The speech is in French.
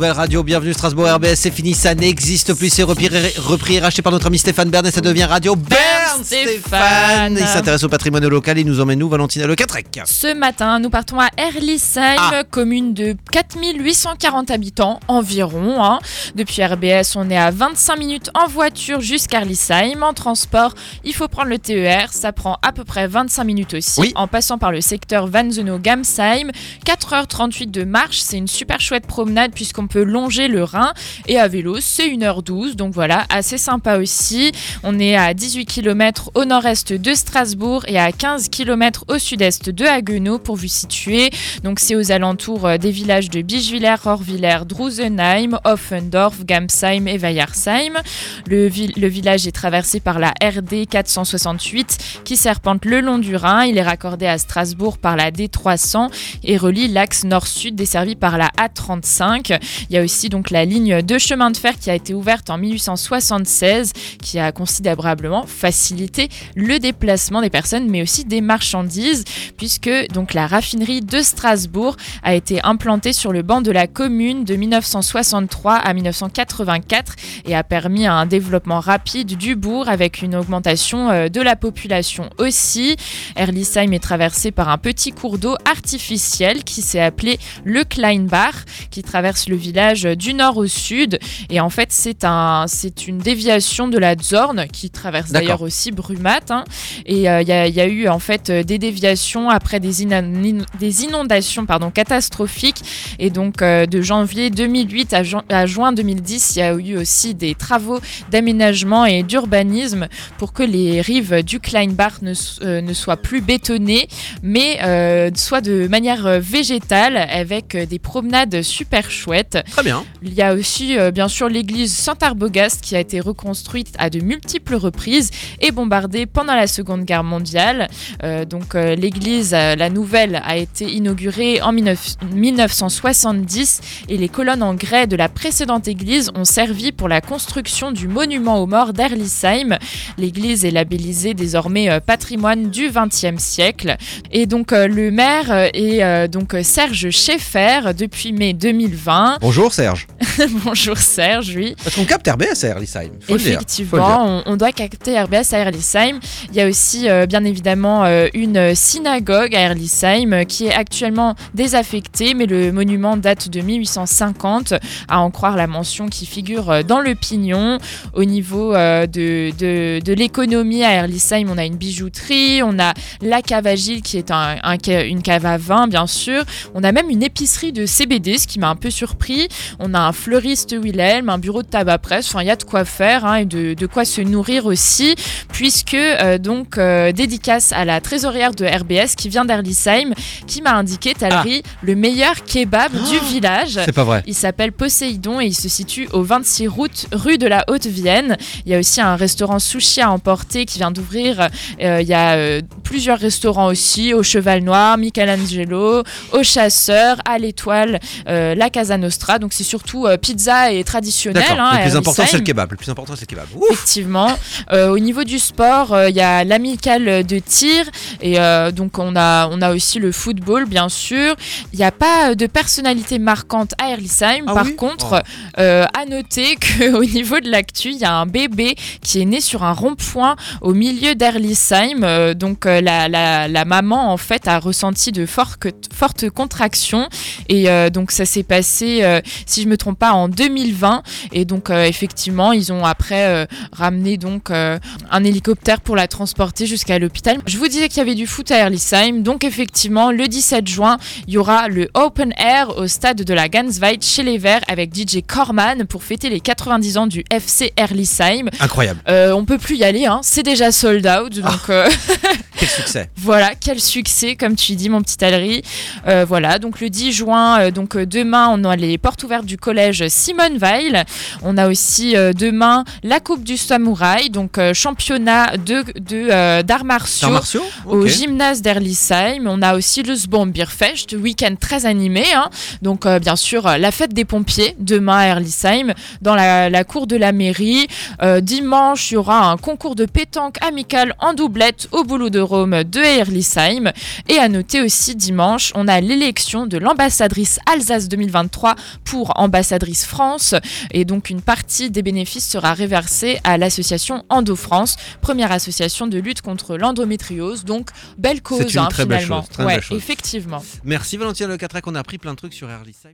Nouvelle radio, bienvenue Strasbourg RBS, c'est fini, ça n'existe plus, c'est repris, repris et racheté par notre ami Stéphane Bern et ça devient Radio Bern Stéphane. Il s'intéresse au patrimoine local, il nous emmène nous Valentina Le Catrec. Ce matin, nous partons à Erlisheim, Ah. commune de 4840 habitants environ. hein. Depuis RBS, on est à 25 minutes en voiture jusqu'à Erlisheim. En transport, il faut prendre le TER, ça prend à peu près 25 minutes aussi, Oui. en passant par le secteur Van Zeno-Gamsheim. 4h38 de marche, c'est une super chouette promenade puisqu'on peut longer le Rhin. Et à vélo, c'est 1h12, donc voilà, assez sympa aussi. On est à 18 km au nord-est de Strasbourg et à 15 km au sud-est de Haguenau pour vous situer. Donc c'est aux alentours euh, des villages de Bischwiller, Horviller, Drusenheim, Offendorf, Gamsheim et vi- le village est traversé par la RD 468 qui serpente le long du Rhin. Il est raccordé à Strasbourg par la D300 et relie l'axe nord-sud desservi par la A35. Il y a aussi donc la ligne de chemin de fer qui a été ouverte en 1876 qui a considérablement facilité le déplacement des personnes mais aussi des marchandises puisque donc la raffinerie de Strasbourg a été implantée sur le banc de la commune de 1963 à 1984 et a permis un développement rapide du bourg avec une augmentation euh, de la population aussi. Erlisheim est traversé par un petit cours d'eau artificiel qui s'est appelé le Kleinbach qui traverse le village du nord au sud et en fait c'est un c'est une déviation de la Zorn qui traverse d'ailleurs aussi Brumat hein. et euh, il y, a- il y a eu en fait euh, des déviations après des, inondations pardon catastrophiques et donc euh, de janvier 2008 à, juin 2010 il y a eu aussi des travaux d'aménagement et d'urbanisme pour que les rives du Kleinbach ne, euh, ne soient plus bétonnées mais soit de manière végétale avec des promenades super chouettes. Très bien. Il y a aussi euh, bien sûr l'église Saint-Arbogast qui a été reconstruite à de multiples reprises et bombardée pendant la Seconde Guerre mondiale. Euh, donc euh, l'église, la nouvelle, a été inaugurée en 19 1970 et les colonnes en grès de la précédente église ont servi pour la construction du monument aux morts d'Erlisheim. L'église est labellisée désormais patrimoine du XXe siècle. Et donc le maire est donc Serge Schaeffer depuis mai 2020. Bonjour Serge. Bonjour Serge, oui. Parce qu'on capte RBS à Erlisheim, faut le dire. Effectivement, on, on doit capter RBS à Erlisheim. Il y a aussi euh, bien évidemment euh, une synagogue à Erlisheim qui est actuellement désaffectée, mais le monument date de 1850, à en croire la mention qui figure euh, dans le pignon. Au niveau euh, de, de, de l'économie à Erlisheim, on a une bijouterie, on a la cave agile qui est un, un ca- une cave à vin bien sûr. On a même une épicerie de CBD, ce qui m'a un peu surpris. On a un fleuriste Wilhelm, un bureau de tabac presse. Enfin, il y a de quoi faire hein, et de, de quoi se nourrir aussi, puisque euh, donc euh, dédicace à la trésorière de RBS qui vient d'Erlisheim, qui m'a indiqué Talry le meilleur kebab du village. C'est pas vrai. Il s'appelle Poséidon et il se situe au 26 route rue de la Haute-Vienne. Il y a aussi un restaurant sushi à emporter qui vient d'ouvrir. Euh, il y a plusieurs restaurants aussi, au Cheval Noir, Michelangelo, au Chasseur, à l'Étoile, la Casa Nostra. Donc c'est surtout euh, pizza et traditionnel. Hein, le plus important c'est le kebab. Le plus important c'est le kebab. Ouf. Effectivement. Euh, au niveau du sport, euh, il y a l'amicale de tir et donc on a, on a aussi le football, bien sûr. Il n'y a pas de personnalité marquante à Erlisheim. Ah Par oui contre, euh, à noter qu'au niveau de l'actu, il y a un bébé qui est né sur un rond-point au milieu d'Erlisheim. Donc la, la, la maman, en fait, a ressenti de fortes, fortes contractions. Et donc ça s'est passé, si je me trompe pas, en 2020. Et donc euh, effectivement, ils ont après euh, ramené donc euh, un hélicoptère pour la transporter jusqu'à l'hôpital. Je vous disais qu'il y avait du foot à Erlisheim. Donc effectivement, le 17 juin, il y aura le Open Air au stade de la Gansweit chez les Verts avec DJ Corman pour fêter les 90 ans du FC Erlisheim. Incroyable. Euh, on peut plus y aller, hein. c'est déjà sold out. Donc euh, Quel succès. voilà, quel succès, comme tu dis, mon petit Alry. Euh, voilà, donc le 10 juin, euh, donc euh, demain, on a les portes ouvertes du collège Simone Weil. On a aussi euh, demain la Coupe du Samouraï, donc euh, championnat de, de, euh, d'arts martiaux. Au gymnase d'Erlisheim, on a aussi le Sbombeerfest, week-end très animé. hein. Donc, bien sûr, la fête des pompiers, demain à Erlisheim, dans la, la cour de la mairie. Dimanche, il y aura un concours de pétanque amical en doublette au boulot de Rome de Erlisheim. Et à noter aussi, dimanche, on a l'élection de l'ambassadrice Alsace 2023 pour ambassadrice France et donc une partie des bénéfices sera réversée à l'association Endo France, première association de lutte contre l'endométriose. Donc belle cause une hein, très belle finalement. chose, très ouais, belle chose. effectivement. Merci Valentina Le Catrec, on a appris plein de trucs sur Early Time.